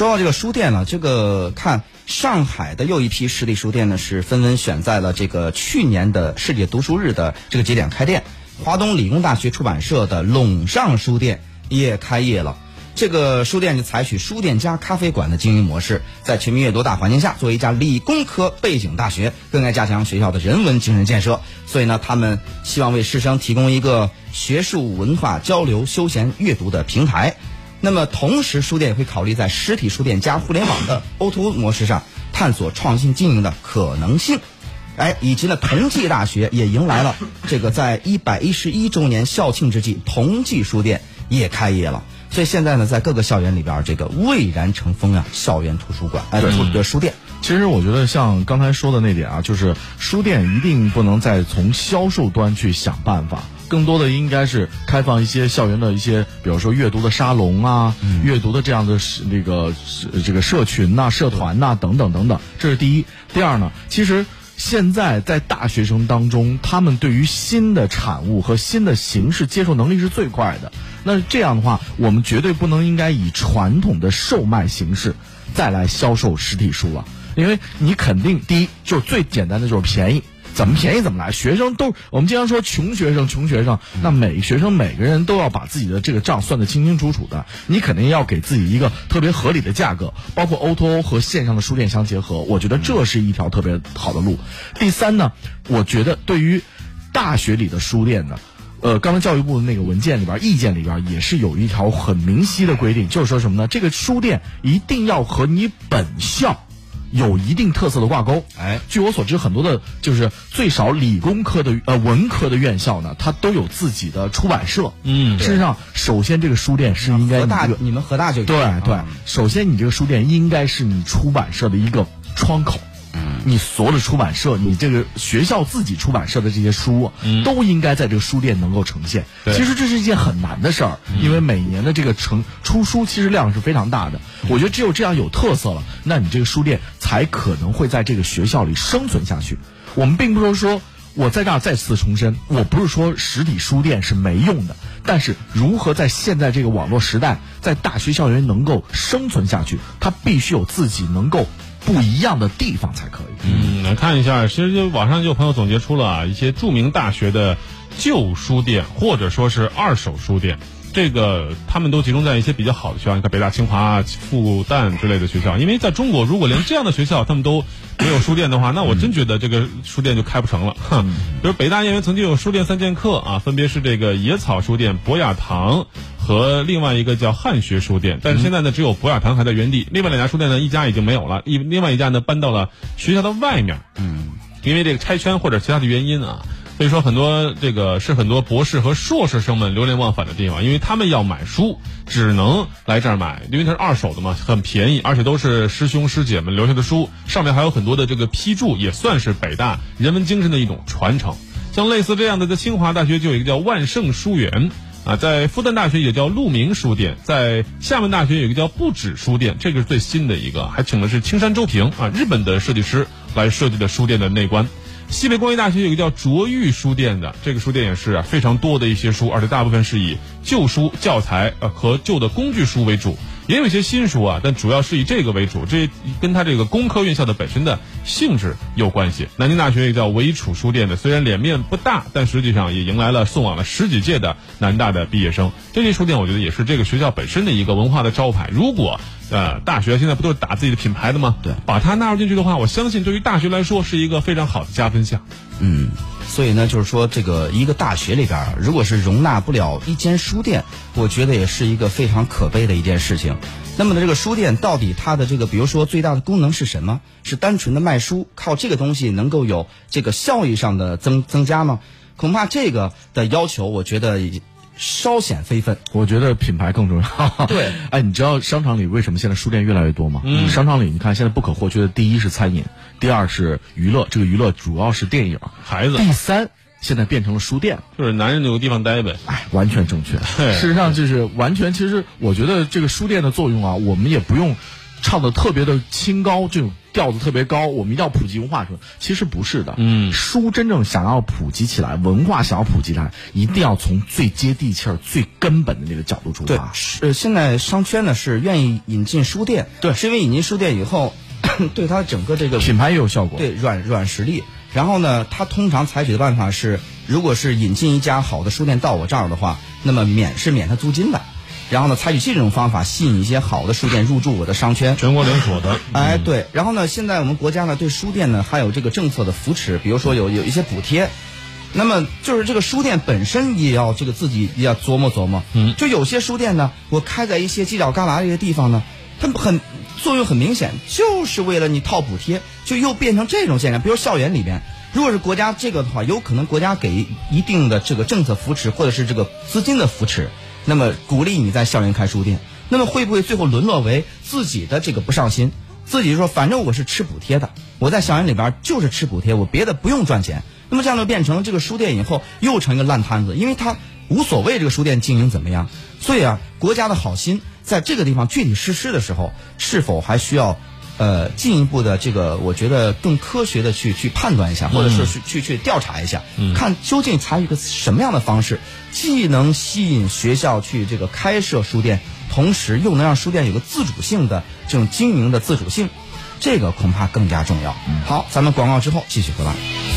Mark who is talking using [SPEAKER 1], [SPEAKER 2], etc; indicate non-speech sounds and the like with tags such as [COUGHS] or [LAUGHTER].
[SPEAKER 1] 说到这个书店呢，这个看上海的又一批实体书店呢，是纷纷选在了这个去年的世界读书日的这个节点开店。华东理工大学出版社的陇上书店也开业了。这个书店就采取书店加咖啡馆的经营模式，在全民阅读大环境下，作为一家理工科背景大学，更该加强学校的人文精神建设。所以呢，他们希望为师生提供一个学术文化交流、休闲阅读的平台。那么，同时书店也会考虑在实体书店加互联网的 O2O 模式上，探索创新经营的可能性。哎，以及呢，同济大学也迎来了 [COUGHS] 这个在一百一十一周年校庆之际，同济书店也开业了。所以现在呢，在各个校园里边，这个蔚然成风啊，校园图书馆，哎，图的书店。
[SPEAKER 2] 其实我觉得像刚才说的那点啊，就是书店一定不能再从销售端去想办法，更多的应该是开放一些校园的一些，比如说阅读的沙龙啊，阅读的这样的那个这个社群呐、社团呐等等等等。这是第一。第二呢，其实。现在在大学生当中，他们对于新的产物和新的形式接受能力是最快的。那这样的话，我们绝对不能应该以传统的售卖形式再来销售实体书了，因为你肯定第一就最简单的就是便宜。怎么便宜怎么来，学生都我们经常说穷学生，穷学生，那每个学生每个人都要把自己的这个账算得清清楚楚的，你肯定要给自己一个特别合理的价格，包括 O2O 和线上的书店相结合，我觉得这是一条特别好的路。第三呢，我觉得对于大学里的书店呢，呃，刚才教育部的那个文件里边意见里边也是有一条很明晰的规定，就是说什么呢？这个书店一定要和你本校。有一定特色的挂钩，
[SPEAKER 1] 哎，
[SPEAKER 2] 据我所知，很多的，就是最少理工科的呃文科的院校呢，它都有自己的出版社。
[SPEAKER 1] 嗯，
[SPEAKER 2] 事实上，首先这个书店是应该
[SPEAKER 1] 你们河大就
[SPEAKER 2] 对对，首先你这个书店应该是你出版社的一个窗口。你所有的出版社，你这个学校自己出版社的这些书，都应该在这个书店能够呈现。其实这是一件很难的事儿，因为每年的这个成出书其实量是非常大的。我觉得只有这样有特色了，那你这个书店才可能会在这个学校里生存下去。我们并不是说我在这儿再次重申，我不是说实体书店是没用的，但是如何在现在这个网络时代，在大学校园能够生存下去，它必须有自己能够。不一样的地方才可以。
[SPEAKER 3] 嗯，来看一下，其实就网上就有朋友总结出了啊一些著名大学的旧书店，或者说是二手书店。这个他们都集中在一些比较好的学校，你看北大、清华、复旦之类的学校。因为在中国，如果连这样的学校他们都没有书店的话，那我真觉得这个书店就开不成了。哼，[LAUGHS] 比如北大因为曾经有书店三剑客啊，分别是这个野草书店、博雅堂。和另外一个叫汉学书店，但是现在呢，只有博雅堂还在原地。另外两家书店呢，一家已经没有了，一另外一家呢搬到了学校的外面。
[SPEAKER 1] 嗯，
[SPEAKER 3] 因为这个拆迁或者其他的原因啊，所以说很多这个是很多博士和硕士生们流连忘返的地方，因为他们要买书，只能来这儿买，因为它是二手的嘛，很便宜，而且都是师兄师姐们留下的书，上面还有很多的这个批注，也算是北大人文精神的一种传承。像类似这样的，在清华大学就有一个叫万盛书园。啊，在复旦大学也叫鹿鸣书店，在厦门大学有一个叫不止书店，这个是最新的一个，还请的是青山周平啊，日本的设计师来设计的书店的内观。西北工业大学有一个叫卓玉书店的，这个书店也是非常多的一些书，而且大部分是以旧书教材呃和旧的工具书为主。也有一些新书啊，但主要是以这个为主，这跟它这个工科院校的本身的性质有关系。南京大学也叫维楚书店的，虽然脸面不大，但实际上也迎来了送往了十几届的南大的毕业生。这些书店我觉得也是这个学校本身的一个文化的招牌。如果呃大学现在不都是打自己的品牌的吗？
[SPEAKER 1] 对，
[SPEAKER 3] 把它纳入进去的话，我相信对于大学来说是一个非常好的加分项。
[SPEAKER 1] 嗯。所以呢，就是说，这个一个大学里边，如果是容纳不了一间书店，我觉得也是一个非常可悲的一件事情。那么呢，这个书店到底它的这个，比如说最大的功能是什么？是单纯的卖书，靠这个东西能够有这个效益上的增增加吗？恐怕这个的要求，我觉得稍显非分。
[SPEAKER 2] 我觉得品牌更重要。
[SPEAKER 1] 对，[LAUGHS]
[SPEAKER 2] 哎，你知道商场里为什么现在书店越来越多吗？
[SPEAKER 3] 嗯，
[SPEAKER 2] 商场里你看现在不可或缺的第一是餐饮。第二是娱乐，这个娱乐主要是电影、
[SPEAKER 3] 孩子。
[SPEAKER 2] 第三，现在变成了书店，
[SPEAKER 3] 就是男人有个地方待呗。
[SPEAKER 2] 哎，完全正确。事实上，就是完全。其实我觉得这个书店的作用啊，我们也不用唱的特别的清高，这种调子特别高，我们一定要普及文化什么？其实不是的，
[SPEAKER 3] 嗯
[SPEAKER 2] 书真正想要普及起来，文化想要普及起来，一定要从最接地气儿、最根本的那个角度出
[SPEAKER 1] 对
[SPEAKER 2] 发，。
[SPEAKER 1] 是呃，现在商圈呢是愿意引进书店，
[SPEAKER 2] 对
[SPEAKER 1] 是因为引进书店以后，[CLEARS THROAT] 对它整个这个
[SPEAKER 2] 品牌也有效果。
[SPEAKER 1] 对软软实力。然后呢，它通常采取的办法是，如果是引进一家好的书店到我这儿的话，那么免是免他租金的。然后呢，采取这种方法吸引一些好的书店入驻我的商圈。
[SPEAKER 3] 全国连锁的，
[SPEAKER 1] 哎，对。然后呢，现在我们国家呢对书店呢还有这个政策的扶持，比如说有有一些补贴。那么就是这个书店本身也要这个自己也要琢磨琢磨。
[SPEAKER 3] 嗯
[SPEAKER 1] 就有些书店呢，我开在一些犄角旮旯这些地方呢，它很作用很明显，就是为了你套补贴，就又变成这种现象。比如校园里边，如果是国家这个的话，有可能国家给一定的这个政策扶持，或者是这个资金的扶持，那么鼓励你在校园开书店，那么会不会最后沦落为自己的这个不上心？自己说，反正我是吃补贴的，我在校园里边就是吃补贴，我别的不用赚钱。那么这样就变成了这个书店以后又成一个烂摊子，因为他无所谓这个书店经营怎么样。所以啊，国家的好心在这个地方具体实施的时候，是否还需要呃进一步的这个，我觉得更科学的去去判断一下，或者说是去去调查一下，看究竟采取个什么样的方式，既能吸引学校去这个开设书店，同时又能让书店有个自主性的这种经营的自主性，这个恐怕更加重要。好，咱们广告之后继续回来。